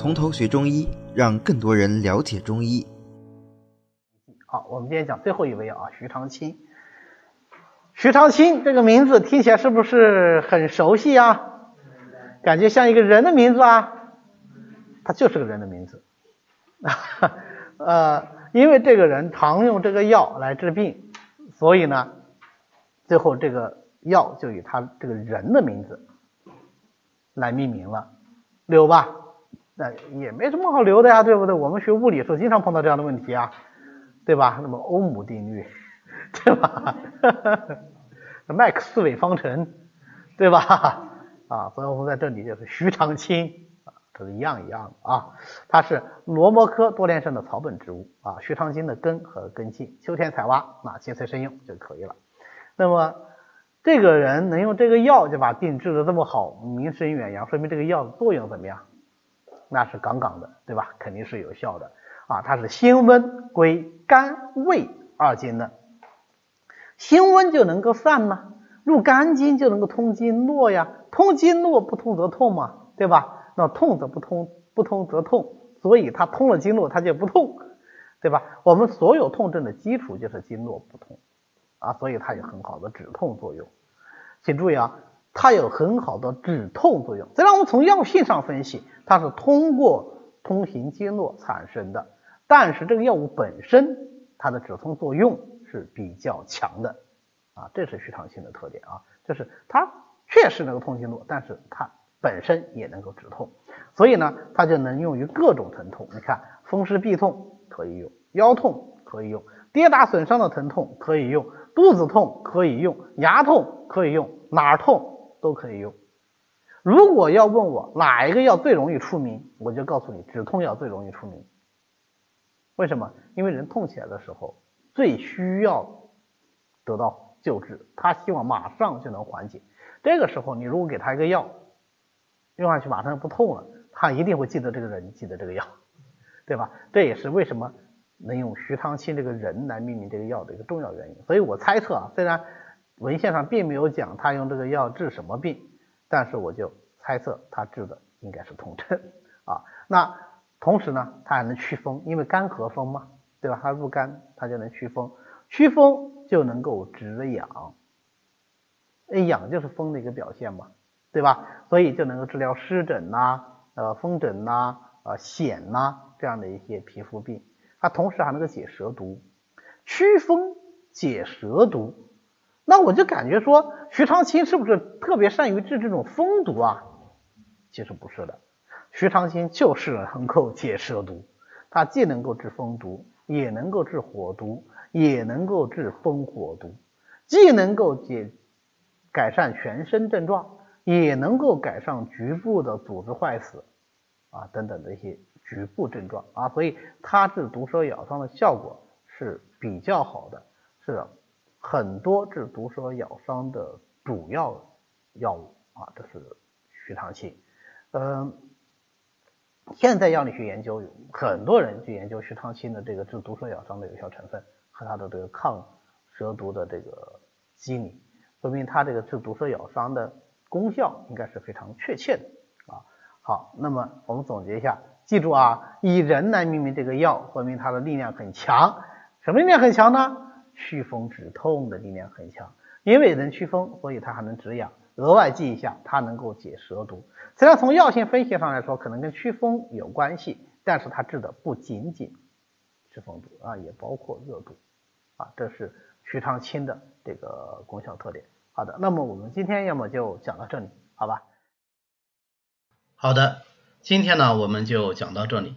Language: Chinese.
从头学中医，让更多人了解中医。好，我们今天讲最后一位啊，徐长卿。徐长卿这个名字听起来是不是很熟悉啊？感觉像一个人的名字啊？他就是个人的名字。呃，因为这个人常用这个药来治病，所以呢，最后这个药就以他这个人的名字来命名了，留吧？那也没什么好留的呀，对不对？我们学物理时候经常碰到这样的问题啊，对吧？那么欧姆定律，对吧？麦克斯韦方程，对吧？啊，所以我们在这里就是徐长卿啊，这是一样一样的啊。它是罗摩科多年生的草本植物啊。徐长卿的根和根茎，秋天采挖，那切碎生用就可以了。那么这个人能用这个药就把病治的这么好，名声远扬，说明这个药的作用怎么样？那是杠杠的，对吧？肯定是有效的啊。它是辛温归肝胃二经的。辛温就能够散吗？入肝经就能够通经络呀，通经络不通则痛嘛，对吧？那痛则不通，不通则痛，所以它通了经络，它就不痛，对吧？我们所有痛症的基础就是经络不通啊，所以它有很好的止痛作用。请注意啊，它有很好的止痛作用。虽然我们从药性上分析，它是通过通行经络产生的，但是这个药物本身它的止痛作用。是比较强的啊，这是徐长卿的特点啊，就是它确实能够通经络，但是它本身也能够止痛，所以呢，它就能用于各种疼痛。你看，风湿痹痛可以用，腰痛可以用，跌打损伤的疼痛可以用，肚子痛可以用，牙痛可以用，哪儿痛都可以用。如果要问我哪一个药最容易出名，我就告诉你，止痛药最容易出名。为什么？因为人痛起来的时候。最需要得到救治，他希望马上就能缓解。这个时候，你如果给他一个药，用下去马上就不痛了，他一定会记得这个人，记得这个药，对吧？这也是为什么能用徐长卿这个人来命名这个药的一个重要原因。所以我猜测啊，虽然文献上并没有讲他用这个药治什么病，但是我就猜测他治的应该是痛症啊。那同时呢，他还能祛风，因为肝和风嘛。对吧？它入肝，它就能祛风，祛风就能够止痒，痒就是风的一个表现嘛，对吧？所以就能够治疗湿疹呐、呃风疹呐、呃癣呐这样的一些皮肤病。它同时还能够解蛇毒，祛风解蛇毒。那我就感觉说，徐长卿是不是特别善于治这种风毒啊？其实不是的，徐长卿就是能够解蛇毒，它既能够治风毒。也能够治火毒，也能够治风火毒，既能够解改善全身症状，也能够改善局部的组织坏死啊等等的一些局部症状啊，所以它治毒蛇咬伤的效果是比较好的，是的很多治毒蛇咬伤的主要药物啊，这是徐长卿，嗯。现在药理学研究有很多人去研究徐长卿的这个治毒蛇咬伤的有效成分和它的这个抗蛇毒的这个机理，说明它这个治毒蛇咬伤的功效应该是非常确切的啊。好，那么我们总结一下，记住啊，以人来命名这个药，说明它的力量很强。什么力量很强呢？祛风止痛的力量很强，因为能祛风，所以它还能止痒。额外记一下，它能够解蛇毒。虽然从药性分析上来说，可能跟祛风有关系，但是它治的不仅仅是风毒啊，也包括热毒啊，这是徐长卿的这个功效特点。好的，那么我们今天要么就讲到这里，好吧？好的，今天呢我们就讲到这里。